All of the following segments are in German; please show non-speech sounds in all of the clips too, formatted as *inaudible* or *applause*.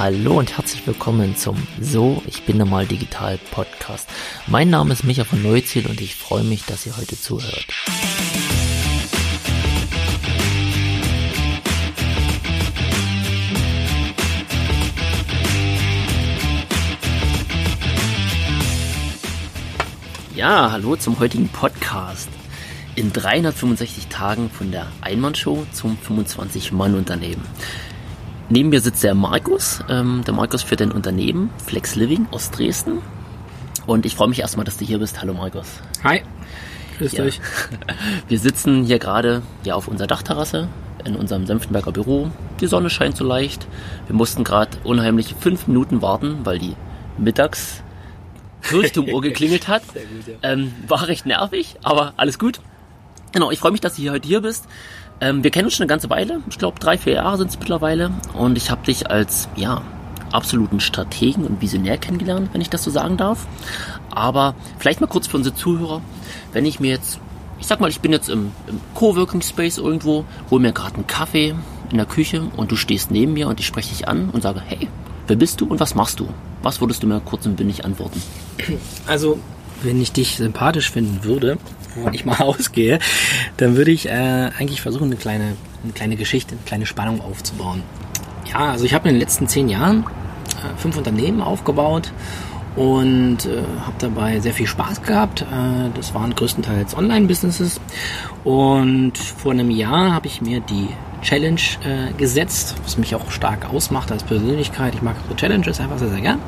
Hallo und herzlich willkommen zum So, ich bin normal digital Podcast. Mein Name ist Micha von Neuziel und ich freue mich, dass ihr heute zuhört. Ja, hallo zum heutigen Podcast. In 365 Tagen von der Einmannshow zum 25-Mann-Unternehmen. Neben mir sitzt der Markus. Ähm, der Markus führt ein Unternehmen, Flex Living aus Dresden. Und ich freue mich erstmal, dass du hier bist. Hallo Markus. Hi. Grüß Ja. dich. *laughs* Wir sitzen hier gerade ja, auf unserer Dachterrasse in unserem Senftenberger Büro. Die Sonne scheint so leicht. Wir mussten gerade unheimlich fünf Minuten warten, weil die mittags Kirchturmuhr *laughs* geklingelt hat. Sehr gut, ja. Ähm, war recht nervig, aber alles gut. Genau, ich freue mich, dass du hier heute hier bist. Ähm, wir kennen uns schon eine ganze Weile. Ich glaube, drei, vier Jahre sind es mittlerweile. Und ich habe dich als, ja, absoluten Strategen und Visionär kennengelernt, wenn ich das so sagen darf. Aber vielleicht mal kurz für unsere Zuhörer. Wenn ich mir jetzt, ich sag mal, ich bin jetzt im, im Coworking Space irgendwo, hol mir gerade einen Kaffee in der Küche und du stehst neben mir und ich spreche dich an und sage, hey, wer bist du und was machst du? Was würdest du mir kurz und bündig antworten? Also, wenn ich dich sympathisch finden würde, wovon ich mal *laughs* ausgehe, dann würde ich äh, eigentlich versuchen, eine kleine, eine kleine Geschichte, eine kleine Spannung aufzubauen. Ja, also ich habe in den letzten zehn Jahren äh, fünf Unternehmen aufgebaut und äh, habe dabei sehr viel Spaß gehabt. Äh, das waren größtenteils Online-Businesses und vor einem Jahr habe ich mir die Challenge äh, gesetzt, was mich auch stark ausmacht als Persönlichkeit. Ich mag so Challenges einfach sehr, sehr gern.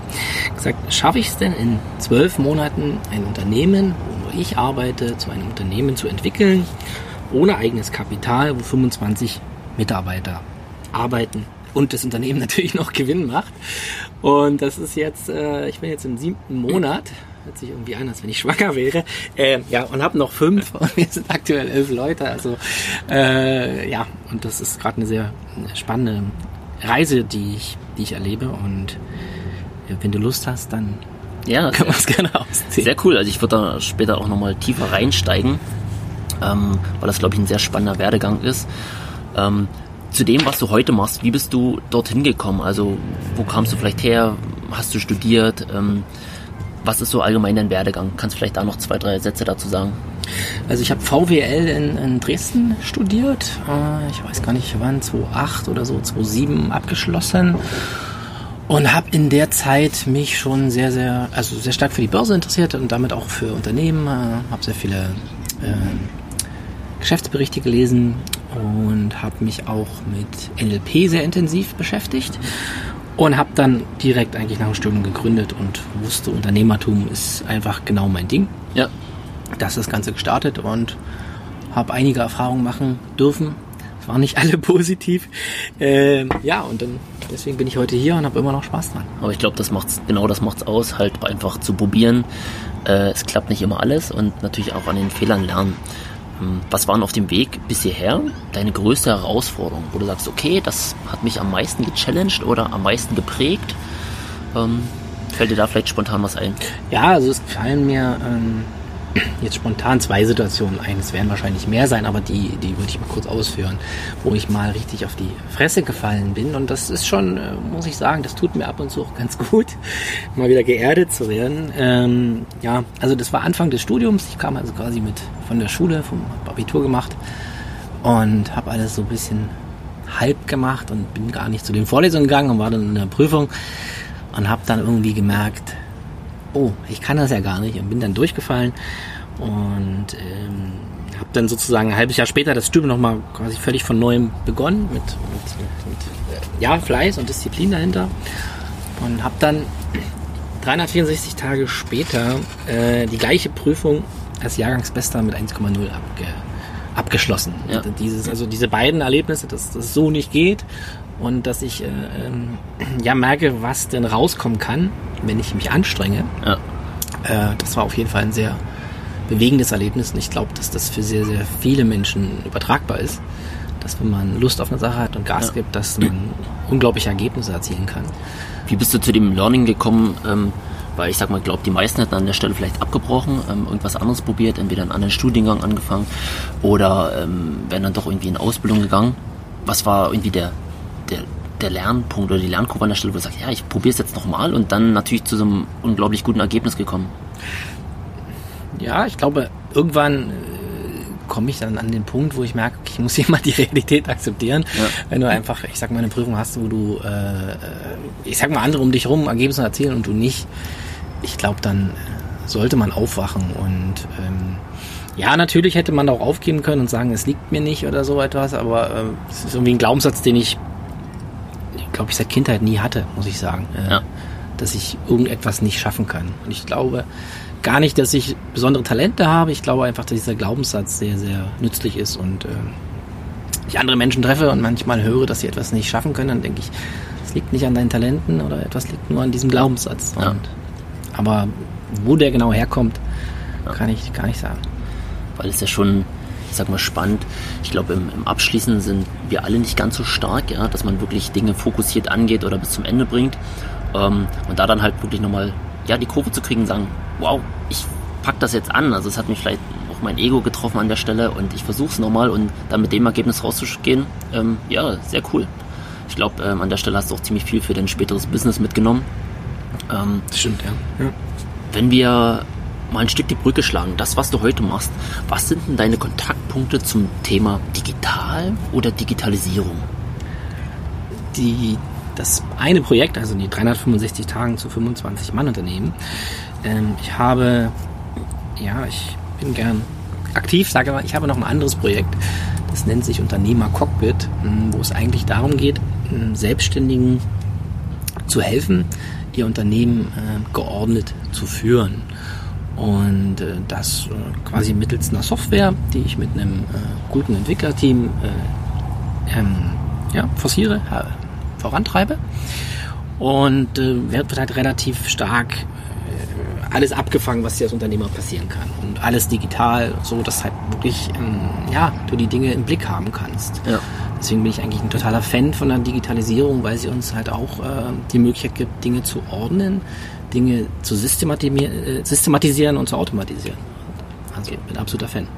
Gesagt, schaffe ich es denn in zwölf Monaten ein Unternehmen, wo nur ich arbeite, zu einem Unternehmen zu entwickeln, ohne eigenes Kapital, wo 25 Mitarbeiter arbeiten und das Unternehmen *laughs* natürlich noch Gewinn macht. Und das ist jetzt, äh, ich bin jetzt im siebten Monat. Hört sich irgendwie an, als wenn ich schwanger wäre. Äh, ja, und habe noch fünf und *laughs* wir sind aktuell elf Leute. Also äh, ja, und das ist gerade eine sehr spannende Reise, die ich, die ich erlebe. Und ja, wenn du Lust hast, dann Ja, *laughs* können wir es gerne ausziehen. Sehr cool. Also ich würde da später auch nochmal tiefer reinsteigen, ähm, weil das, glaube ich, ein sehr spannender Werdegang ist. Ähm, zu dem, was du heute machst, wie bist du dorthin gekommen? Also wo kamst du vielleicht her? Hast du studiert? Ähm, was ist so allgemein dein Werdegang? Kannst du vielleicht da noch zwei, drei Sätze dazu sagen? Also ich habe VWL in, in Dresden studiert. Äh, Ich weiß gar nicht, wann, 2008 oder so, 2007 abgeschlossen. Und habe in der Zeit mich schon sehr, sehr, also sehr stark für die Börse interessiert und damit auch für Unternehmen. Äh, habe sehr viele äh, Geschäftsberichte gelesen und habe mich auch mit NLP sehr intensiv beschäftigt. Und habe dann direkt eigentlich nach dem Studium gegründet und wusste, Unternehmertum ist einfach genau mein Ding Ja, das das Ganze gestartet und habe einige Erfahrungen machen dürfen. Es waren nicht *laughs* alle positiv. Ähm, ja, und dann deswegen bin ich heute hier und habe immer noch Spaß dran. aber ich glaube, das macht's, genau das macht's aus, halt einfach zu probieren. Äh, es klappt nicht immer alles und natürlich auch an den Fehlern lernen. Ähm, Was waren auf dem Weg bis hierher deine größte Herausforderung, wo du sagst, okay, das hat mich am meisten gechallenged oder am meisten geprägt? Ähm, fällt dir da vielleicht spontan was ein? Ja, also es fallen mir ähm, jetzt spontan zwei Situationen ein. Es werden wahrscheinlich mehr sein, aber die, die würde ich mal kurz ausführen, wo ich mal richtig auf die Fresse gefallen bin. Und das ist schon, äh, muss ich sagen, das tut mir ab und zu auch ganz *laughs* gut, mal wieder geerdet zu werden. Ähm, ja, also das war Anfang des Studiums. Ich kam also quasi mit von der Schule, vom Abitur gemacht und habe alles so ein bisschen halb gemacht und bin gar nicht zu den Vorlesungen gegangen und war dann in der Prüfung und habe dann irgendwie gemerkt, oh, ich kann das ja gar nicht und bin dann durchgefallen und ähm, habe dann sozusagen ein halbes Jahr später das Studium nochmal quasi völlig von neuem begonnen mit, mit, mit, mit ja, Fleiß und Disziplin dahinter und habe dann 364 Tage später äh, die gleiche Prüfung als Jahrgangsbester mit 1,0 abge, abgeschlossen. Ja. Dieses, also diese beiden Erlebnisse, dass das so nicht geht und dass ich äh, ähm, *clears throat* ja merke, was denn rauskommen kann, wenn ich mich anstrenge. Ja. Äh, das war auf jeden Fall ein sehr bewegendes Erlebnis und ich glaube, dass das für sehr, sehr viele Menschen übertragbar ist. Dass wenn man Lust auf eine Sache hat und Gas Ja. gibt, dass man *clears throat* unglaubliche Ergebnisse erzielen kann. Wie bist du zu dem Learning gekommen? Ähm, weil ich sag mal, glaube die meisten hätten an der Stelle vielleicht abgebrochen, ähm, irgendwas anderes probiert, entweder einen anderen Studiengang angefangen oder ähm, wären dann doch irgendwie in Ausbildung gegangen. Was war irgendwie der, der, der Lernpunkt oder die Lernkurve an der Stelle, wo du sagst, ja, ich probiere es jetzt nochmal und dann natürlich zu so einem unglaublich guten Ergebnis gekommen? Ja, ich glaube, irgendwann äh, komme ich dann an den Punkt, wo ich merke, ich muss *laughs* hier mal die Realität akzeptieren. Ja. Wenn du einfach, ich sag mal, eine Prüfung hast, wo du, äh, ich sag mal, andere um dich rum Ergebnisse erzählen und du nicht, ich glaube, dann äh, sollte man aufwachen und ähm, ja, natürlich hätte man auch aufgeben können und sagen, es liegt mir nicht oder so etwas, aber äh, es ist irgendwie ein Glaubenssatz, den ich, glaube ich, seit Kindheit nie hatte, muss ich sagen. Äh, ja. Dass ich irgendetwas nicht schaffen kann. Und ich glaube gar nicht, dass ich besondere Talente habe. Ich glaube einfach, dass dieser Glaubenssatz sehr, sehr nützlich ist und äh, ich andere Menschen treffe und manchmal höre, dass sie etwas nicht schaffen können, dann denke ich, es liegt nicht an deinen Talenten oder etwas liegt nur an diesem Glaubenssatz. Ja. Und, aber wo der genau herkommt, ja. kann ich gar nicht sagen weil es ja schon, sag mal, spannend. Ich glaube, im, im Abschließen sind wir alle nicht ganz so stark, ja, dass man wirklich Dinge fokussiert angeht oder bis zum Ende bringt. Ähm, und da dann halt wirklich nochmal, ja, die Kurve zu kriegen, sagen, wow, ich pack das jetzt an. Also es hat mich vielleicht auch mein Ego getroffen an der Stelle und ich versuche es nochmal und dann mit dem Ergebnis rauszugehen, ähm, ja, sehr cool. Ich glaube, ähm, an der Stelle hast du auch ziemlich viel für dein späteres Business mitgenommen. Ähm, stimmt, ja. ja. Wenn wir mal ein Stück die Brücke schlagen. Das, was du heute machst, was sind denn deine Kontaktpunkte zum Thema Digital oder Digitalisierung? Die, das eine Projekt, also die 365 Tagen zu 25 Mann Unternehmen, ähm, ich habe, ja, ich bin gern aktiv, sage mal, ich habe noch ein anderes Projekt, das nennt sich Unternehmer Cockpit, wo es eigentlich darum geht, Selbstständigen zu helfen, ihr Unternehmen äh, geordnet zu führen. Und äh, das äh, quasi mittels einer Software, die ich mit einem äh, guten Entwicklerteam äh, ähm, ja, forciere, vorantreibe. Und äh, wird halt relativ stark äh, alles abgefangen, was dir als Unternehmer passieren kann. Und alles digital, so dass halt wirklich ähm, ja, du die Dinge im Blick haben kannst. Ja. Deswegen bin ich eigentlich ein totaler Fan von der Digitalisierung, weil sie uns halt auch äh, die Möglichkeit gibt, Dinge zu ordnen, Dinge zu äh, systematisieren und zu automatisieren. Also bin absoluter Fan.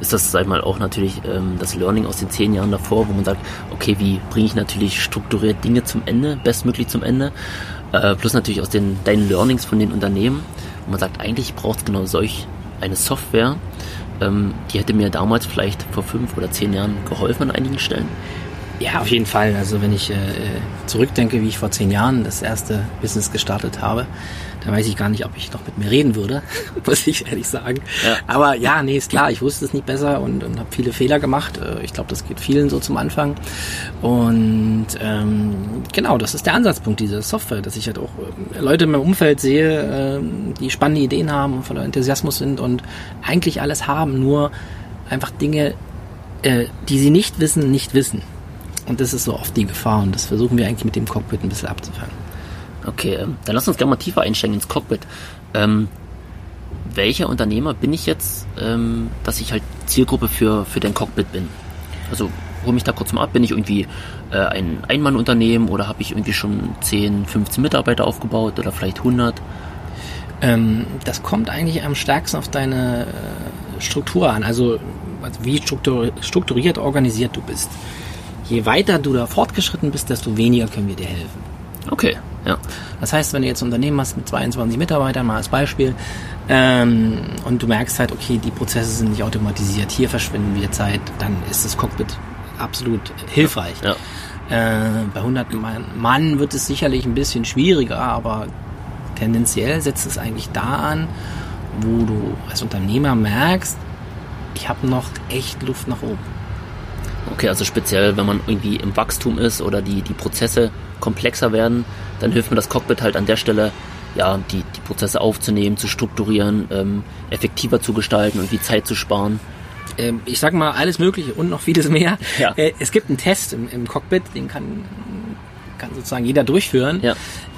Ist das, sag auch natürlich ähm, das Learning aus den zehn Jahren davor, wo man sagt, okay, wie bringe ich natürlich strukturiert Dinge zum Ende, bestmöglich zum Ende, äh, plus natürlich aus den deinen Learnings von den Unternehmen, wo man sagt, eigentlich braucht es genau solch eine Software, ähm, die hätte mir damals vielleicht vor fünf oder zehn Jahren geholfen an einigen Stellen. Ja, auf jeden Fall. Also wenn ich äh, zurückdenke, wie ich vor zehn Jahren das erste Business gestartet habe, da weiß ich gar nicht, ob ich noch mit mir reden würde, *laughs* muss ich ehrlich sagen. Ja. Aber ja, nee, ist klar, ich wusste es nicht besser und, und habe viele Fehler gemacht. Äh, ich glaube, das geht vielen so zum Anfang. Und ähm, genau, das ist der Ansatzpunkt dieser Software, dass ich halt auch äh, Leute in meinem Umfeld sehe, äh, die spannende Ideen haben und voller Enthusiasmus sind und eigentlich alles haben, nur einfach Dinge, äh, die sie nicht wissen, nicht wissen. Und das ist so oft die Gefahr und das versuchen wir eigentlich mit dem Cockpit ein bisschen abzufangen. Okay, ähm, dann lass uns gerne mal tiefer einsteigen ins Cockpit. Ähm, welcher Unternehmer bin ich jetzt, ähm, dass ich halt Zielgruppe für, für den Cockpit bin? Also hol mich da kurz mal ab. Bin ich irgendwie äh, ein Einmannunternehmen oder habe ich irgendwie schon 10, 15 Mitarbeiter aufgebaut oder vielleicht 100? Ähm, das kommt eigentlich am stärksten auf deine äh, Struktur an, also, also wie strukturiert organisiert du bist je weiter du da fortgeschritten bist, desto weniger können wir dir helfen. Okay, ja. Das heißt, wenn du jetzt ein Unternehmen hast mit 22 Mitarbeitern, mal als Beispiel, ähm, und du merkst halt, okay, die Prozesse sind nicht automatisiert, hier verschwinden wir Zeit, dann ist das Cockpit absolut hilfreich. Ja. Äh, bei 100 Mann, Mann wird es sicherlich ein bisschen schwieriger, aber tendenziell setzt es eigentlich da an, wo du als Unternehmer merkst, ich habe noch echt Luft nach oben. Okay, also speziell, wenn man irgendwie im Wachstum ist oder die, die Prozesse komplexer werden, dann hilft mir das Cockpit halt an der Stelle, ja, die, die Prozesse aufzunehmen, zu strukturieren, ähm, effektiver zu gestalten und die Zeit zu sparen. Ähm, ich sag mal alles Mögliche und noch vieles mehr. *laughs* Ja. Äh, es gibt einen Test im, im Cockpit, den kann, kann sozusagen jeder durchführen. Ja.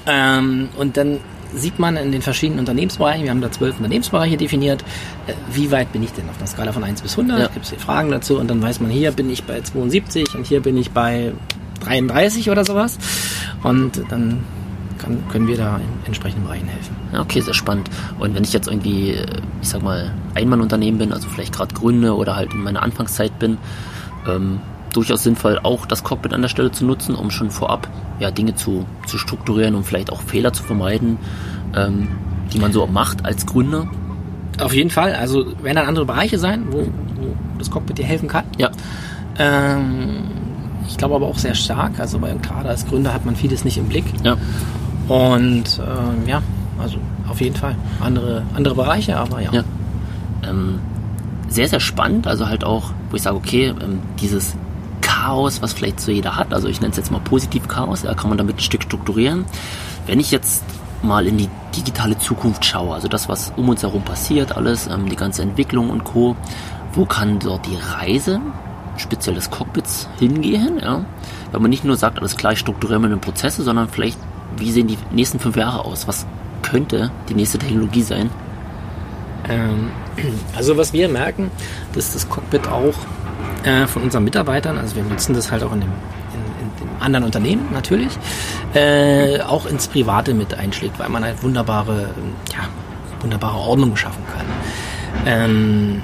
Ähm, und dann sieht man in den verschiedenen Unternehmensbereichen, wir haben da zwölf Unternehmensbereiche definiert, äh, wie weit bin ich denn auf einer Skala von 1 bis 100, ja. gibt es hier Fragen dazu und dann weiß man, hier bin ich bei 72 und hier bin ich bei 33 oder sowas und dann kann, können wir da in entsprechenden Bereichen helfen. Okay, sehr spannend. Und wenn ich jetzt irgendwie, ich sag mal, Einmannunternehmen bin, also vielleicht gerade gründe oder halt in meiner Anfangszeit bin, ähm, durchaus sinnvoll, auch das Cockpit an der Stelle zu nutzen, um schon vorab ja, Dinge zu, zu strukturieren und vielleicht auch Fehler zu vermeiden, ähm, die man so macht als Gründer. Auf jeden Fall. Also werden dann andere Bereiche sein, wo, wo das Cockpit dir helfen kann. Ja. Ähm, ich glaube aber auch sehr stark. Also weil gerade als Gründer hat man vieles nicht im Blick. Ja. Und ähm, ja, also auf jeden Fall andere andere Bereiche, aber ja. Ja. Ähm, sehr, sehr spannend. Also halt auch, wo ich sage, okay, ähm, dieses Chaos, was vielleicht so jeder hat, also ich nenne es jetzt mal positiv Chaos, da kann man damit ein Stück strukturieren. Wenn ich jetzt mal in die digitale Zukunft schaue, also das, was um uns herum passiert, alles, ähm, die ganze Entwicklung und Co., wo kann dort die Reise, speziell des Cockpits, hingehen? Ja? Wenn man nicht nur sagt, alles gleich strukturieren wir Prozesse, sondern vielleicht, wie sehen die nächsten fünf Jahre aus? Was könnte die nächste Technologie sein? Ähm, *clears throat* also was wir merken, dass das Cockpit auch äh, von unseren Mitarbeitern, also wir nutzen das halt auch in dem, in, in dem anderen Unternehmen natürlich, äh, auch ins Private mit einschlägt, weil man halt wunderbare, ja, wunderbare Ordnung schaffen kann. Ähm,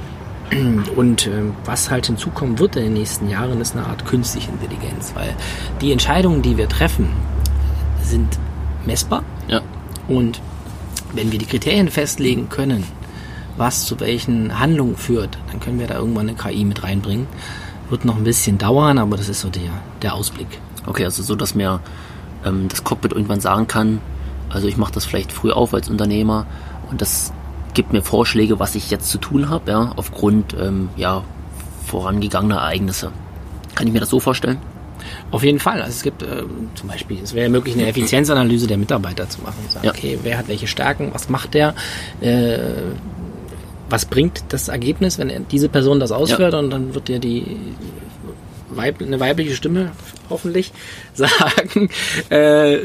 *clears throat* und äh, was halt hinzukommen wird in den nächsten Jahren, ist eine Art künstliche Intelligenz, weil die Entscheidungen, die wir treffen, sind messbar. Ja. Und wenn wir die Kriterien festlegen können, was zu welchen Handlungen führt, dann können wir da irgendwann eine KI mit reinbringen. Wird noch ein bisschen dauern, aber das ist so der, der Ausblick. Okay, also so, dass mir ähm, das Cockpit irgendwann sagen kann, also ich mache das vielleicht früh auf als Unternehmer und das gibt mir Vorschläge, was ich jetzt zu tun habe, ja, aufgrund ähm, ja, vorangegangener Ereignisse. Kann ich mir das so vorstellen? Auf jeden Fall. Also es gibt äh, zum Beispiel, es wäre möglich, eine Effizienzanalyse der Mitarbeiter zu machen. Sagen, Ja. Okay, wer hat welche Stärken, was macht der, äh, was bringt das Ergebnis, wenn diese Person das ausführt und dann wird dir die Weib, eine weibliche Stimme hoffentlich *laughs* sagen, äh,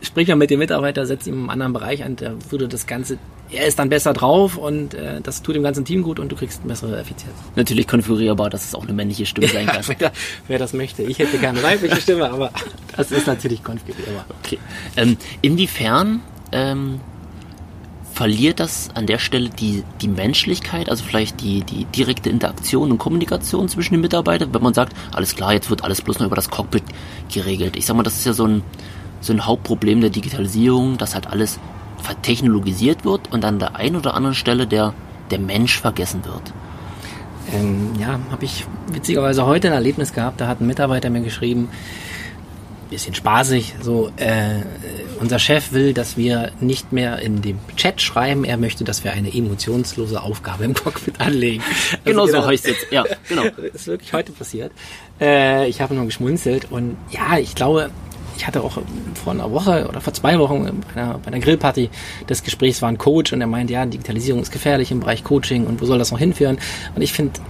sprich mal mit dem Mitarbeiter, setz ihn im anderen Bereich an, der würde das Ganze, er ist dann besser drauf und äh, das tut dem ganzen Team gut und du kriegst eine bessere Effizienz. Natürlich konfigurierbar, dass es auch eine männliche Stimme sein *laughs* kann. wer, wer das möchte. Ich hätte keine weibliche Stimme, aber *laughs* das ist natürlich konfigurierbar. Okay. Ähm, inwiefern ähm, verliert das an der Stelle die, die Menschlichkeit, also vielleicht die, die direkte Interaktion und Kommunikation zwischen den Mitarbeitern, wenn man sagt, alles klar, jetzt wird alles bloß noch über das Cockpit geregelt. Ich sag mal, das ist ja so ein, so ein Hauptproblem der Digitalisierung, dass halt alles vertechnologisiert wird und an der einen oder anderen Stelle der, der Mensch vergessen wird. Ähm, ja, habe ich witzigerweise heute ein Erlebnis gehabt. Da hat ein Mitarbeiter mir geschrieben, bisschen spaßig, so, äh, unser Chef will, dass wir nicht mehr in dem Chat schreiben. Er möchte, dass wir eine emotionslose Aufgabe im Cockpit anlegen. Also Genau so heißt jetzt. Ja, genau. *laughs* Das ist wirklich heute passiert. Äh, ich habe nur geschmunzelt und ja, ich glaube, ich hatte auch vor einer Woche oder vor zwei Wochen bei einer, bei einer Grillparty des Gesprächs war ein Coach und er meint, ja, Digitalisierung ist gefährlich im Bereich Coaching und wo soll das noch hinführen? Und ich finde,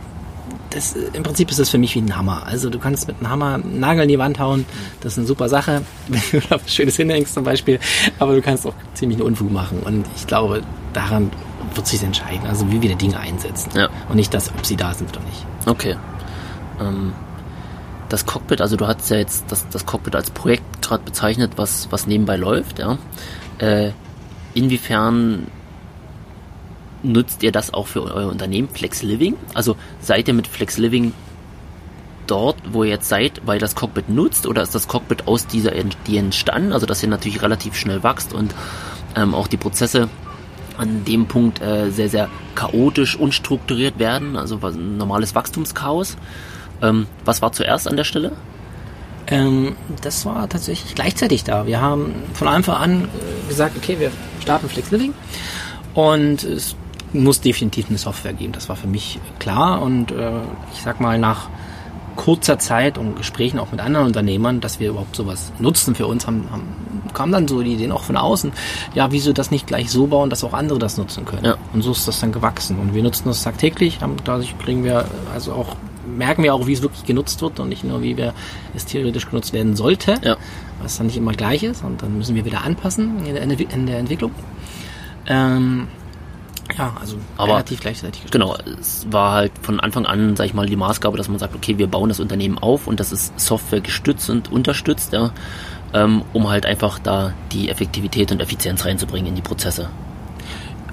das, im Prinzip ist das für mich wie ein Hammer. Also du kannst mit einem Hammer einen Nagel in die Wand hauen, das ist eine super Sache, *laughs* wenn du da was Schönes hinhängst zum Beispiel, aber du kannst auch ziemlich einen Unfug machen und ich glaube, daran wird sich entscheiden, also wie wir die Dinge einsetzen Ja. und nicht das, ob sie da sind oder nicht. Okay. Ähm, das Cockpit, also du hast ja jetzt das, das Cockpit als Projekt gerade bezeichnet, was, was nebenbei läuft, ja. Äh, inwiefern nutzt ihr das auch für euer Unternehmen Flex Living? Also seid ihr mit Flex Living dort, wo ihr jetzt seid, weil das Cockpit nutzt oder ist das Cockpit aus dieser Idee entstanden? Also dass ihr natürlich relativ schnell wächst und ähm, auch die Prozesse an dem Punkt äh, sehr, sehr chaotisch, unstrukturiert werden, also was- ein normales Wachstumschaos. Ähm, was war zuerst an der Stelle? Ähm, das war tatsächlich gleichzeitig da. Wir haben von Anfang an äh, gesagt, okay, wir starten Flex Living und es muss definitiv eine Software geben. Das war für mich klar und äh, ich sag mal nach kurzer Zeit und Gesprächen auch mit anderen Unternehmern, dass wir überhaupt sowas nutzen für uns, haben, haben kam dann so die Ideen auch von außen, ja, wieso das nicht gleich so bauen, dass auch andere das nutzen können. Ja. Und so ist das dann gewachsen. Und wir nutzen das tagtäglich, haben- dadurch kriegen wir also auch, merken wir auch, wie es wirklich genutzt wird und nicht nur, wie wir es theoretisch genutzt werden sollte, Ja. was dann nicht immer gleich ist und dann müssen wir wieder anpassen in der, in der Entwicklung. Ähm, ja, also Aber- relativ gleichzeitig. Genau, es war halt von Anfang an, sag ich mal, die Maßgabe, dass man sagt, okay, wir bauen das Unternehmen auf und das ist Software gestützt und unterstützt, ja, ähm, um halt einfach da die Effektivität und Effizienz reinzubringen in die Prozesse.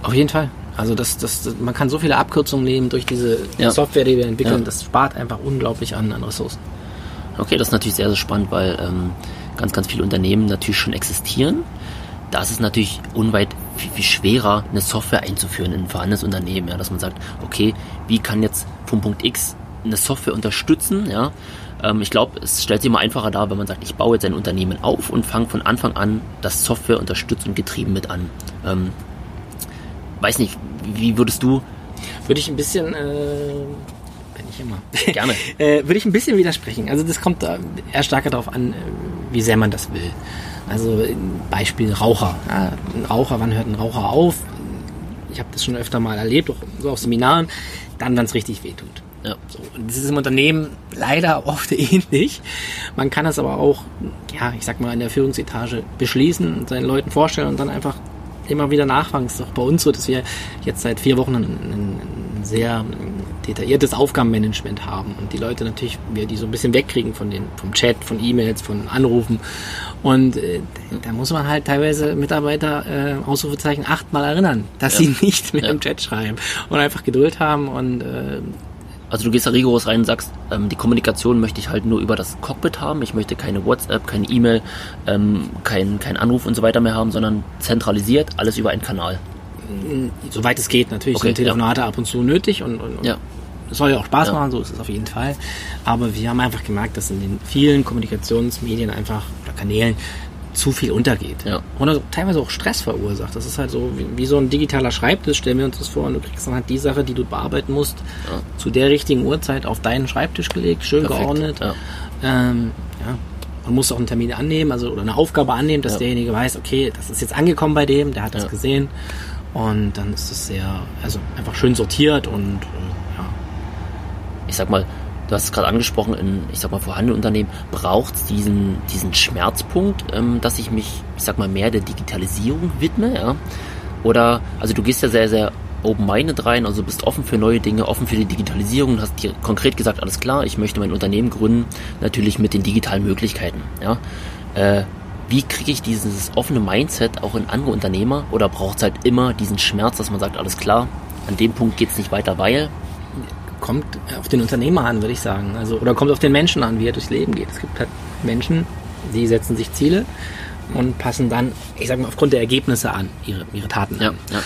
Auf jeden Fall. Also das, das, das, man kann so viele Abkürzungen nehmen durch diese Ja. Software, die wir entwickeln. Ja. Das spart einfach unglaublich an, an Ressourcen. Okay, das ist natürlich sehr, sehr spannend, weil ähm, ganz, ganz viele Unternehmen natürlich schon existieren. Da ist es natürlich unweit viel, viel schwerer, eine Software einzuführen in ein vorhandenes Unternehmen. Ja, dass man sagt, okay, wie kann jetzt vom Punkt X eine Software unterstützen? Ja, ähm, ich glaube, es stellt sich immer einfacher dar, wenn man sagt, ich baue jetzt ein Unternehmen auf und fange von Anfang an das Software unterstützt und getrieben mit an. Ähm, weiß nicht, wie würdest du? Würde ich ein bisschen, äh, bin ich immer. Gerne. *laughs* äh, würde ich ein bisschen widersprechen. Also das kommt eher stärker darauf an, äh, wie sehr man das will. Also Beispiel Raucher. Ja, ein Raucher, wann hört ein Raucher auf? Ich habe das schon öfter mal erlebt, auch so auf Seminaren, dann, wenn es richtig wehtut. Ja. So, das ist im Unternehmen leider *laughs* oft ähnlich. Man kann es aber auch, ja, ich sag mal, in der Führungsetage beschließen und seinen Leuten vorstellen und dann einfach immer wieder nachfragen. Es ist auch bei uns so, dass wir jetzt seit vier Wochen ein, ein, ein sehr detailliertes Aufgabenmanagement haben und die Leute natürlich, wir die so ein bisschen wegkriegen von den, vom Chat, von E-Mails, von Anrufen. Und äh, da muss man halt teilweise Mitarbeiter äh, Ausrufezeichen achtmal erinnern, dass ja. sie nicht mehr ja. im Chat schreiben und einfach Geduld haben und äh, also du gehst da rigoros rein und sagst, ähm, die Kommunikation möchte ich halt nur über das Cockpit haben. Ich möchte keine WhatsApp, keine E-Mail, ähm, kein, kein Anruf und so weiter mehr haben, sondern zentralisiert, alles über einen Kanal. Soweit es geht, natürlich okay, sind Telefonate ja. ab und zu nötig und, und, und ja. Es soll ja auch Spaß ja. machen, so ist es auf jeden Fall. Aber wir haben einfach gemerkt, dass in den vielen Kommunikationsmedien einfach oder Kanälen zu viel untergeht. Ja. Und also teilweise auch Stress verursacht. Das ist halt so wie, wie, so ein digitaler Schreibtisch, stellen wir uns das vor, und du kriegst dann halt die Sache, die du bearbeiten musst, ja. zu der richtigen Uhrzeit auf deinen Schreibtisch gelegt, schön Perfekt. geordnet. Ja. Ähm, ja. Man muss auch einen Termin annehmen, also oder eine Aufgabe annehmen, dass derjenige weiß, okay, das ist jetzt angekommen bei dem, der hat das gesehen. Und dann ist es sehr, also einfach schön sortiert und äh, ja. Ich sag mal, du hast es gerade angesprochen, in, ich sag mal, vorhandenen Unternehmen braucht es diesen, diesen Schmerzpunkt, ähm, dass ich mich, ich sag mal, mehr der Digitalisierung widme, ja. Oder, also du gehst ja sehr, sehr open-minded rein, also bist offen für neue Dinge, offen für die Digitalisierung, hast dir konkret gesagt, alles klar, ich möchte mein Unternehmen gründen, natürlich mit den digitalen Möglichkeiten, ja. Äh, wie kriege ich dieses offene Mindset auch in andere Unternehmer oder braucht es halt immer diesen Schmerz, dass man sagt, alles klar, an dem Punkt geht es nicht weiter, weil kommt auf den Unternehmer an, würde ich sagen. Also, oder kommt auf den Menschen an, wie er durchs Leben geht. Es gibt halt Menschen, die setzen sich Ziele und passen dann, ich sag mal, aufgrund der Ergebnisse an, ihre, ihre Taten ja, an. Ja.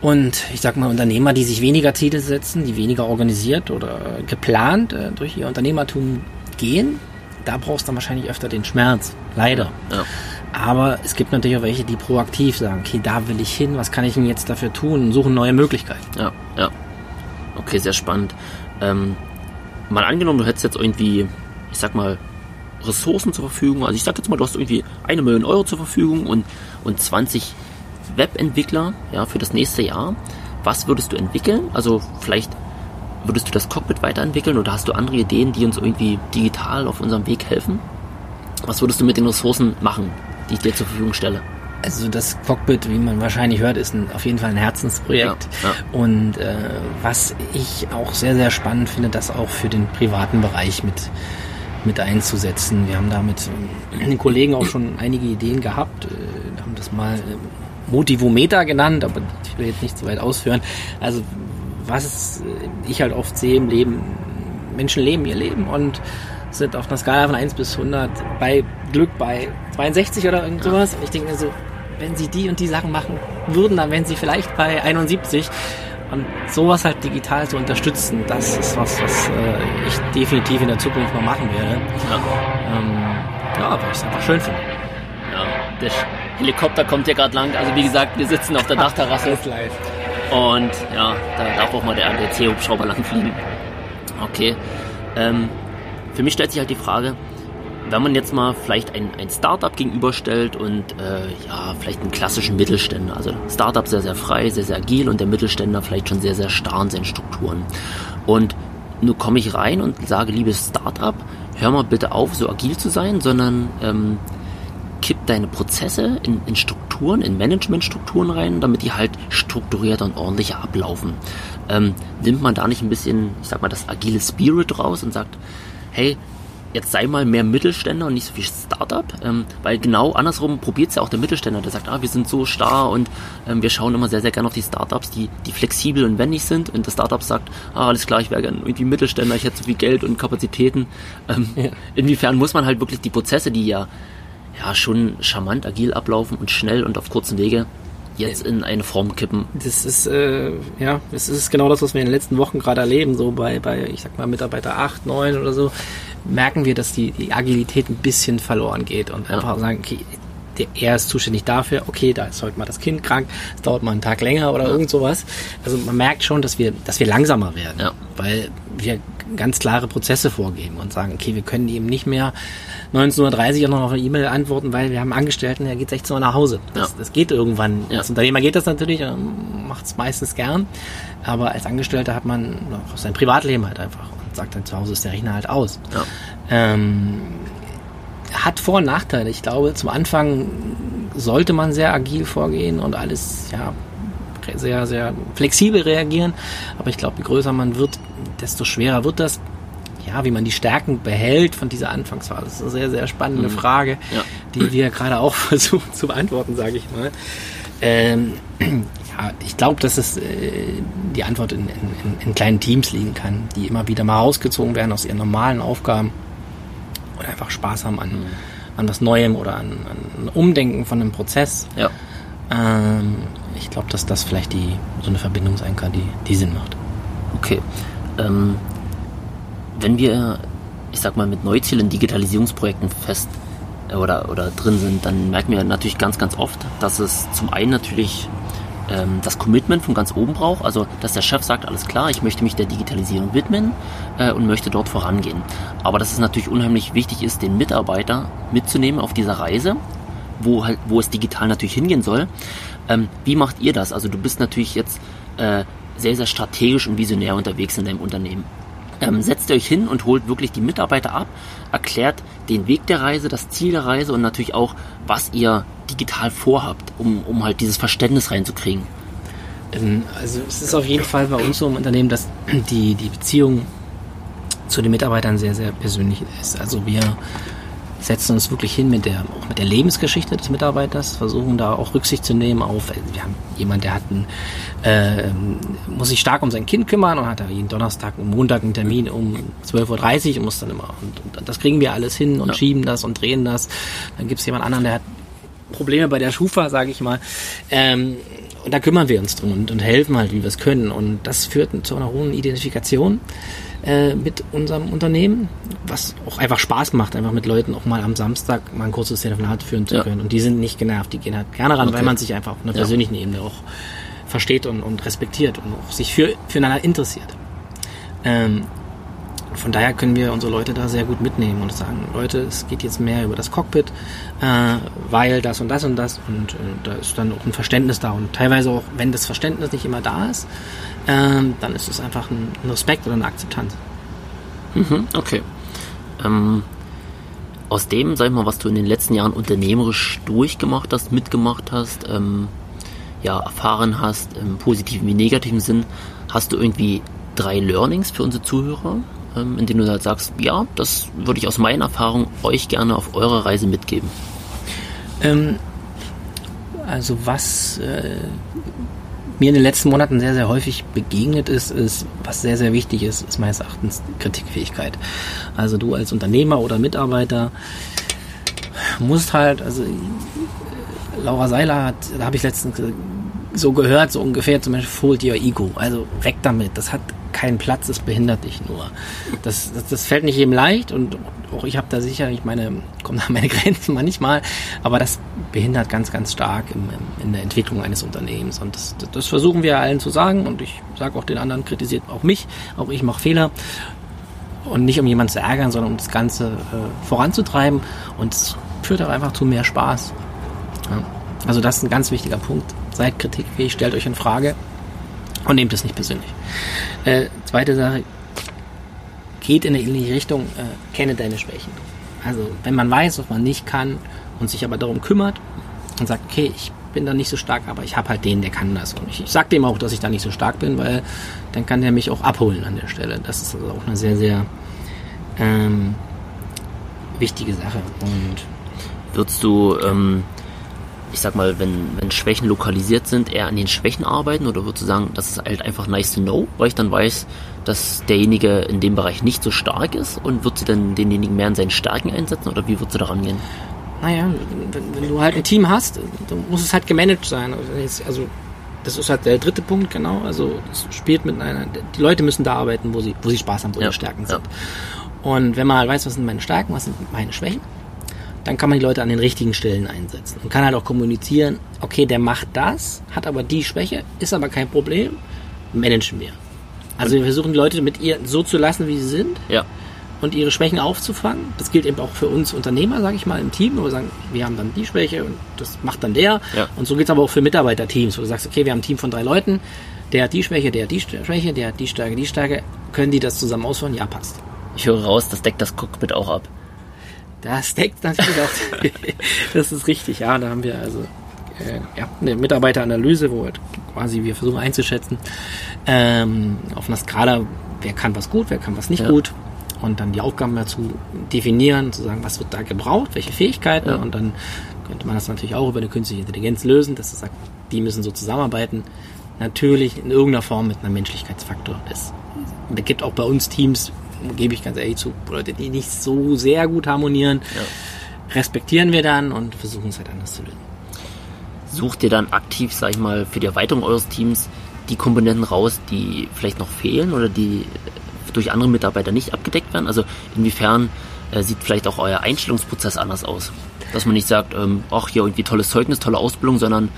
Und ich sag mal, Unternehmer, die sich weniger Ziele setzen, die weniger organisiert oder geplant äh, durch ihr Unternehmertum gehen, da brauchst du dann wahrscheinlich öfter den Schmerz. Leider. Ja. Aber es gibt natürlich auch welche, die proaktiv sagen, okay, da will ich hin, was kann ich denn jetzt dafür tun suchen neue Möglichkeiten. Ja, ja. Okay, sehr spannend. Ähm, mal angenommen, du hättest jetzt irgendwie, ich sag mal, Ressourcen zur Verfügung. Also ich sag jetzt mal, du hast irgendwie eine Million Euro zur Verfügung und, und 20 Webentwickler ja, für das nächste Jahr. Was würdest du entwickeln? Also vielleicht würdest du das Cockpit weiterentwickeln oder hast du andere Ideen, die uns irgendwie digital auf unserem Weg helfen? Was würdest du mit den Ressourcen machen, die ich dir zur Verfügung stelle? Also das Cockpit, wie man wahrscheinlich hört, ist ein, auf jeden Fall ein Herzensprojekt. Ja, ja. Und äh, was ich auch sehr, sehr spannend finde, das auch für den privaten Bereich mit, mit einzusetzen. Wir haben da mit äh, den Kollegen auch schon einige Ideen gehabt, äh, haben das mal äh, Motivometer genannt, aber ich will jetzt nicht so weit ausführen. Also was ich halt oft sehe im Leben, Menschen leben ihr Leben und sind auf einer Skala von 1 bis 100 bei Glück bei 62 oder irgend sowas. Und ich denke mir so, wenn sie die und die Sachen machen würden, dann wären sie vielleicht bei 71. Und sowas halt digital zu unterstützen, das ist was, was äh, ich definitiv in der Zukunft noch machen werde. Ja, ähm, ja weil ich es einfach schön finde. Ja, der Helikopter kommt ja gerade lang. Also wie gesagt, wir sitzen auf der Dachterrasse. *laughs* Und ja, da darf auch mal der ADC-Hubschrauber langfliegen. Okay. Ähm, für mich stellt sich halt die Frage, wenn man jetzt mal vielleicht ein, ein Startup gegenüberstellt und äh, ja, vielleicht einen klassischen Mittelständler, also Startup sehr, sehr frei, sehr, sehr agil und der Mittelständler vielleicht schon sehr, sehr starr in seinen Strukturen. Und nur komme ich rein und sage, liebes Startup, hör mal bitte auf, so agil zu sein, sondern ähm, kipp deine Prozesse in, in Strukturen, in Managementstrukturen rein, damit die halt strukturierter und ordentlicher ablaufen. Ähm, nimmt man da nicht ein bisschen, ich sag mal, das agile Spirit raus und sagt, hey, jetzt sei mal mehr Mittelständler und nicht so viel Startup, ähm, weil genau andersrum probiert es ja auch der Mittelständler, der sagt, ah, wir sind so starr und ähm, wir schauen immer sehr, sehr gerne auf die Startups, die, die flexibel und wendig sind und das Startup sagt, ah, alles klar, ich wäre gerne irgendwie Mittelständler, ich hätte so viel Geld und Kapazitäten. Ähm, ja. Inwiefern muss man halt wirklich die Prozesse, die ja, ja schon charmant, agil ablaufen und schnell und auf kurzen Wege jetzt in eine Form kippen. Das ist, äh, ja, das ist genau das, was wir in den letzten Wochen gerade erleben, so bei, bei, ich sag mal, Mitarbeiter 8, 9 oder so, merken wir, dass die, die Agilität ein bisschen verloren geht und ja. einfach sagen, okay, der, er ist zuständig dafür, okay, da ist heute mal das Kind krank, es dauert mal einen Tag länger oder ja. irgend sowas. Also man merkt schon, dass wir, dass wir langsamer werden, ja. weil wir ganz klare Prozesse vorgeben und sagen, okay, wir können eben nicht mehr 19.30 Uhr noch auf eine E-Mail antworten, weil wir haben Angestellten, der geht 16 Uhr nach Hause. Das, ja. das geht irgendwann. Ja. Als Unternehmer geht das natürlich, macht es meistens gern. Aber als Angestellter hat man noch sein Privatleben halt einfach sagt dann zu Hause ist der Rechner halt aus. Ja. Ähm, hat Vor- und Nachteile. Ich glaube, zum Anfang sollte man sehr agil vorgehen und alles, ja, sehr, sehr flexibel reagieren. Aber ich glaube, je größer man wird, desto schwerer wird das ja, wie man die Stärken behält von dieser Anfangsphase. Das ist eine sehr, sehr spannende mhm. Frage, ja. die wir gerade auch *laughs* versuchen zu beantworten, sage ich mal. Ähm, ja, ich glaube, dass es äh, die Antwort in, in, in, kleinen Teams liegen kann, die immer wieder mal rausgezogen werden aus ihren normalen Aufgaben oder einfach Spaß haben an, mhm. an was Neuem oder an, an Umdenken von einem Prozess. Ja. Ähm, ich glaube, dass das vielleicht die, so eine Verbindung sein kann, die, die Sinn macht. Okay. Ähm, wenn wir, ich sag mal, mit Neuzielen Digitalisierungsprojekten fest äh, oder, oder drin sind, dann merken wir natürlich ganz, ganz oft, dass es zum einen natürlich ähm, das Commitment von ganz oben braucht, also dass der Chef sagt, alles klar, ich möchte mich der Digitalisierung widmen äh, und möchte dort vorangehen. Aber dass es natürlich unheimlich wichtig ist, den Mitarbeiter mitzunehmen auf dieser Reise, wo, halt, wo es digital natürlich hingehen soll. Ähm, wie macht ihr das? Also du bist natürlich jetzt äh, sehr, sehr strategisch und visionär unterwegs in deinem Unternehmen. Ähm, setzt ihr euch hin und holt wirklich die Mitarbeiter ab, erklärt den Weg der Reise, das Ziel der Reise und natürlich auch, was ihr digital vorhabt, um, um halt dieses Verständnis reinzukriegen. Ähm, also es ist auf jeden Fall bei uns so im Unternehmen, dass die, die Beziehung zu den Mitarbeitern sehr, sehr persönlich ist. Also wir setzen uns wirklich hin mit der, auch mit der Lebensgeschichte des Mitarbeiters, versuchen da auch Rücksicht zu nehmen auf, wir haben jemanden, der hat einen, äh, muss sich stark um sein Kind kümmern und hat da jeden Donnerstag und Montag einen Termin um 12.30 Uhr und muss dann immer, und, und das kriegen wir alles hin und ja. schieben das und drehen das. Dann gibt es jemand anderen, der hat Probleme bei der Schufa, sage ich mal. Ähm, und da kümmern wir uns drum und, und helfen halt, wie wir es können. Und das führt zu einer hohen Identifikation äh, mit unserem Unternehmen, was auch einfach Spaß macht, einfach mit Leuten auch mal am Samstag mal ein kurzes Telefonat führen zu ja. können. Und die sind nicht genervt, die gehen halt gerne ran, okay. weil man sich einfach auf einer persönlichen ja. Ebene auch versteht und, und respektiert und auch sich für, füreinander interessiert. Ähm, von daher können wir unsere Leute da sehr gut mitnehmen und sagen, Leute, es geht jetzt mehr über das Cockpit, äh, weil das und das und das und äh, da ist dann auch ein Verständnis da und teilweise auch, wenn das Verständnis nicht immer da ist, ähm, dann ist es einfach ein, ein, Respekt oder eine Akzeptanz. Mhm, okay. Ähm, aus dem, sag ich mal, was du in den letzten Jahren unternehmerisch durchgemacht hast, mitgemacht hast, ähm, ja, erfahren hast, im positiven wie negativen Sinn, hast du irgendwie drei Learnings für unsere Zuhörer, ähm, in denen du halt sagst, ja, das würde ich aus meiner Erfahrung euch gerne auf eurer Reise mitgeben? Ähm, also was äh, mir in den letzten Monaten sehr, sehr häufig begegnet ist, ist, was sehr, sehr wichtig ist, ist meines Erachtens Kritikfähigkeit. Also du als Unternehmer oder Mitarbeiter musst halt, also Laura Seiler hat, da habe ich letztens so gehört, so ungefähr zum Beispiel, fold your ego. Also weg damit. Das hat keinen Platz, das behindert dich nur. Das, das, das fällt nicht jedem leicht und auch ich habe da sicherlich meine, komme da meine *laughs* Grenzen manchmal, aber das behindert ganz, ganz stark im, im, in der Entwicklung eines Unternehmens. Und das, das versuchen wir allen zu sagen und ich sage auch den anderen, kritisiert auch mich, auch ich mache Fehler. Und nicht um jemanden zu ärgern, sondern um das Ganze äh, voranzutreiben. Und es führt auch einfach zu mehr Spaß. Ja. Also das ist ein ganz wichtiger Punkt. Seid kritikfähig, stellt euch in Frage und nehmt es nicht persönlich. Äh, zweite Sache, geht in eine ähnliche Richtung, äh, kenne deine Schwächen. Also wenn man weiß, was man nicht kann und sich aber darum kümmert und sagt, okay, ich bin da nicht so stark, aber ich habe halt den, der kann das. Und ich, ich sage dem auch, dass ich da nicht so stark bin, weil dann kann der mich auch abholen an der Stelle. Das ist also auch eine sehr, sehr ähm, wichtige Sache. Und Würdest du, ähm, ich sag mal, wenn, wenn Schwächen lokalisiert sind, eher an den Schwächen arbeiten oder würdest du sagen, das ist halt einfach nice to know, weil ich dann weiß, dass derjenige in dem Bereich nicht so stark ist und würdest du dann denjenigen mehr in seinen Stärken einsetzen oder wie würdest du daran gehen? naja, wenn, wenn du halt ein Team hast, dann muss es halt gemanagt sein. Also Also das ist halt der dritte Punkt, genau. Also es spielt mit einer, die Leute müssen da arbeiten, wo sie, wo sie Spaß haben, wo Ja, ihre Stärken ja. sind. Und wenn man halt weiß, was sind meine Stärken, was sind meine Schwächen, dann kann man die Leute an den richtigen Stellen einsetzen und kann halt auch kommunizieren, okay, der macht das, hat aber die Schwäche, ist aber kein Problem, managen wir. Also wir versuchen die Leute mit ihr so zu lassen, wie sie sind Ja, und ihre Schwächen aufzufangen. Das gilt eben auch für uns Unternehmer, sage ich mal, im Team, wo wir sagen, wir haben dann die Schwäche und das macht dann der. Ja. Und so geht's aber auch für Mitarbeiterteams, wo du sagst, okay, wir haben ein Team von drei Leuten, der hat die Schwäche, der hat die Schwäche, der hat die Stärke, die Stärke. Können die das zusammen ausführen? Ja, passt. ich höre raus, das deckt das Cockpit auch ab. Das deckt natürlich auch. *laughs* das ist richtig, ja. Da haben wir also äh, ja, eine Mitarbeiteranalyse, wo halt quasi wir versuchen einzuschätzen ähm, auf einer Skala, wer kann was gut, wer kann was nicht Ja. gut. Und dann die Aufgaben dazu definieren, zu sagen, was wird da gebraucht, welche Fähigkeiten. Ja. Und dann könnte man das natürlich auch über eine künstliche Intelligenz lösen, dass es sagt, die müssen so zusammenarbeiten. Natürlich in irgendeiner Form mit einem Menschlichkeitsfaktor. Es gibt auch bei uns Teams, gebe ich ganz ehrlich zu, Leute, die nicht so sehr gut harmonieren respektieren wir dann und versuchen es halt anders zu lösen. Sucht ihr dann aktiv, sag ich mal, für die Erweiterung eures Teams die Komponenten raus, die vielleicht noch fehlen oder die äh, durch andere Mitarbeiter nicht abgedeckt werden? Also inwiefern äh, sieht vielleicht auch euer Einstellungsprozess anders aus? Dass man nicht sagt, ähm, ach hier irgendwie tolles Zeugnis, tolle Ausbildung, sondern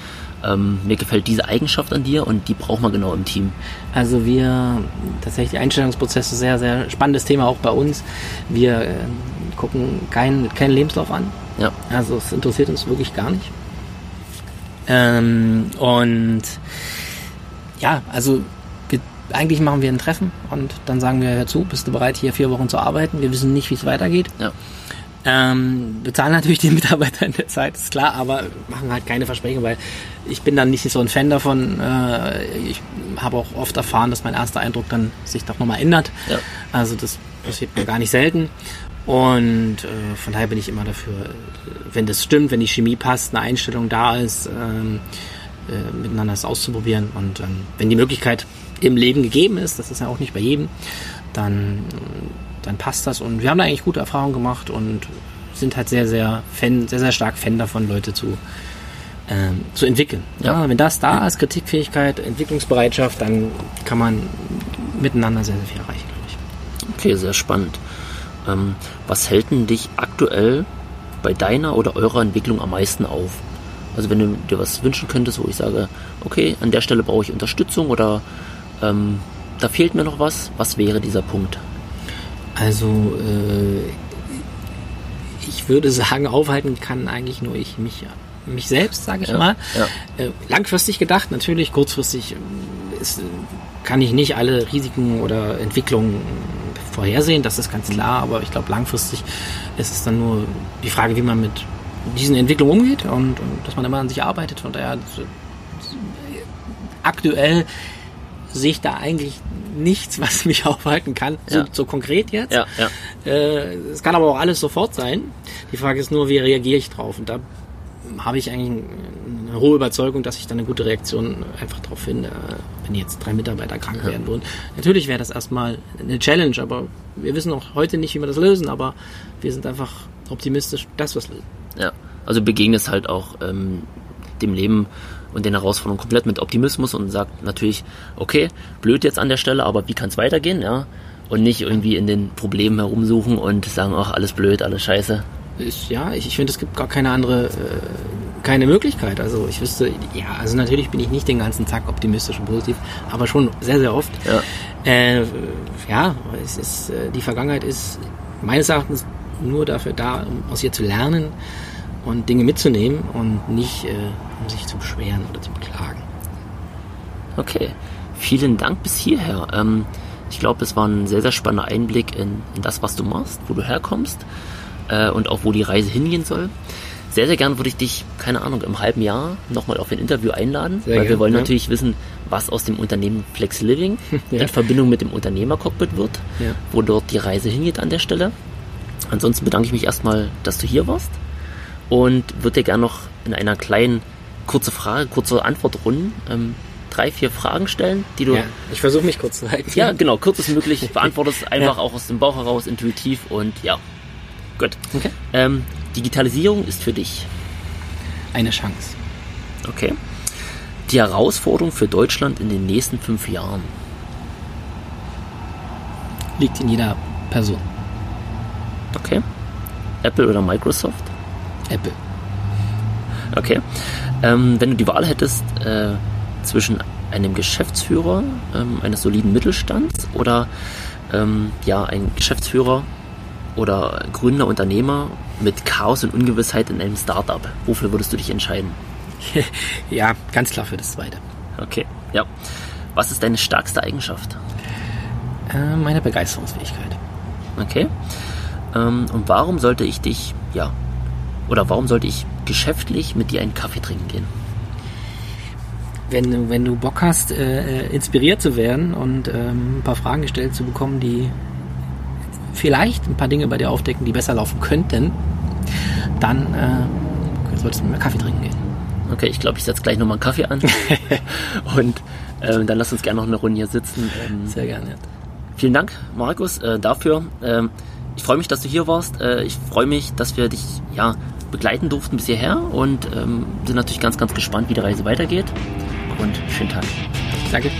ähm, mir gefällt diese Eigenschaft an dir und die braucht man genau im Team. Also wir, tatsächlich Einstellungsprozesse, sehr, sehr spannendes Thema auch bei uns. Wir äh, gucken keinen keinen Lebenslauf an. Ja, Also es interessiert uns wirklich gar nicht. Ähm, und ja, also wir, eigentlich machen wir ein Treffen und dann sagen wir, hör zu, bist du bereit, hier vier Wochen zu arbeiten? Wir wissen nicht, wie es weitergeht. ja, Ähm, bezahlen natürlich die Mitarbeiter in der Zeit, ist klar, aber machen halt keine Versprechungen, weil ich bin dann nicht so ein Fan davon. Äh, ich habe auch oft erfahren, dass mein erster Eindruck dann sich doch nochmal ändert. Ja. Also das passiert mir gar nicht selten. Und äh, von daher bin ich immer dafür, wenn das stimmt, wenn die Chemie passt, eine Einstellung da ist, ähm, äh, miteinander das auszuprobieren. Und ähm, wenn die Möglichkeit im Leben gegeben ist, das ist ja auch nicht bei jedem, dann, dann passt das. Und wir haben da eigentlich gute Erfahrungen gemacht und sind halt sehr, sehr Fan, sehr, sehr stark Fan davon, Leute zu, ähm, zu entwickeln. Ja. Ja. wenn das da ist, Kritikfähigkeit, Entwicklungsbereitschaft, dann kann man miteinander sehr, sehr viel erreichen, glaube ich. okay, sehr spannend. Ähm, was hält denn dich aktuell bei deiner oder eurer Entwicklung am meisten auf? Also wenn du dir was wünschen könntest, wo ich sage, okay, an der Stelle brauche ich Unterstützung oder ähm, da fehlt mir noch was, was wäre dieser Punkt? Also, äh, ich würde sagen, aufhalten kann eigentlich nur ich mich, mich selbst, sage ich Ja, mal. ja. Äh, langfristig gedacht, natürlich, kurzfristig ähm, ist, äh, kann ich nicht alle Risiken oder Entwicklungen vorhersehen, das ist ganz klar, aber ich glaube, langfristig ist es dann nur die Frage, wie man mit diesen Entwicklungen umgeht und, und dass man immer an sich arbeitet. Von daher, so- aktuell sehe ich da eigentlich nichts, *laughs* was mich aufhalten kann, so, Ja. so konkret jetzt. Ja, ja. Äh, es kann aber auch alles sofort sein. Die Frage ist nur, wie reagiere ich drauf? Und da habe ich eigentlich eine hohe Überzeugung, dass ich da eine gute Reaktion einfach drauf finde, wenn jetzt drei Mitarbeiter krank werden würden. Natürlich wäre das erstmal eine Challenge, aber wir wissen auch heute nicht, wie wir das lösen, aber wir sind einfach optimistisch, dass wir es lösen. Ja, also begegnest halt auch ähm, dem Leben und den Herausforderungen komplett mit Optimismus und sagt natürlich, okay, blöd jetzt an der Stelle, aber wie kann es weitergehen, ja? Und nicht irgendwie in den Problemen herumsuchen und sagen, ach, alles blöd, alles scheiße. Ist, ja, ich, ich finde, es gibt gar keine andere, äh, keine Möglichkeit. Also ich wüsste, ja, also natürlich bin ich nicht den ganzen Tag optimistisch und positiv, aber schon sehr, sehr oft. Ja. Äh, ja, es ist, äh, die Vergangenheit ist meines Erachtens nur dafür da, um aus ihr zu lernen und Dinge mitzunehmen und nicht, äh, um sich zu beschweren oder zu beklagen. Okay, vielen Dank bis hierher. Ähm, ich glaube, es war ein sehr, sehr spannender Einblick in, in das, was du machst, wo du herkommst äh, und auch wo die Reise hingehen soll. Sehr, sehr gern würde ich dich, keine Ahnung, im halben Jahr nochmal auf ein Interview einladen, Sehr weil wir gern, wollen ja. natürlich wissen, was aus dem Unternehmen Flex Living *laughs* Ja. in Verbindung mit dem Unternehmercockpit wird, Ja. wo dort die Reise hingeht an der Stelle. ansonsten bedanke ich mich erstmal, dass du hier warst und würde dir gerne noch in einer kleinen kurze Frage, kurze Antwortrunde ähm, drei, vier Fragen stellen, die du. Ja, ich versuche mich kurz zu halten. Ja, genau, kurz ist möglich. *laughs* Beantwortest einfach ja. auch aus dem Bauch heraus, intuitiv und ja. Gut. Okay. Ähm, Digitalisierung ist für dich eine Chance. Okay. Die Herausforderung für Deutschland in den nächsten fünf Jahren liegt in jeder Person. Okay. Apple oder Microsoft? Apple. Okay. Ähm, wenn du die Wahl hättest äh, zwischen einem Geschäftsführer ähm, eines soliden Mittelstands oder ähm, ja, ein Geschäftsführer oder Gründer, Unternehmer mit Chaos und Ungewissheit in einem Startup, wofür würdest du dich entscheiden? *laughs* ja, ganz klar für das zweite. Okay, ja. Was ist deine stärkste Eigenschaft? Äh, meine Begeisterungsfähigkeit. Okay. Ähm, und warum sollte ich dich, ja, oder warum sollte ich geschäftlich mit dir einen Kaffee trinken gehen? Wenn, wenn du Bock hast, äh, äh, inspiriert zu werden und ähm, ein paar Fragen gestellt zu bekommen, die vielleicht ein paar Dinge bei dir aufdecken, die besser laufen könnten, dann äh, solltest du mit mir Kaffee trinken gehen. Okay, ich glaube, ich setze gleich nochmal einen Kaffee an. *laughs* und äh, dann lass uns gerne noch eine Runde hier sitzen. Ähm, Sehr gerne. Ja. Vielen Dank, Markus, äh, dafür. Ähm, ich freue mich, dass du hier warst. Äh, ich freue mich, dass wir dich ja, begleiten durften bis hierher und ähm, sind natürlich ganz, ganz gespannt, wie die Reise weitergeht. Und schönen Tag. Danke.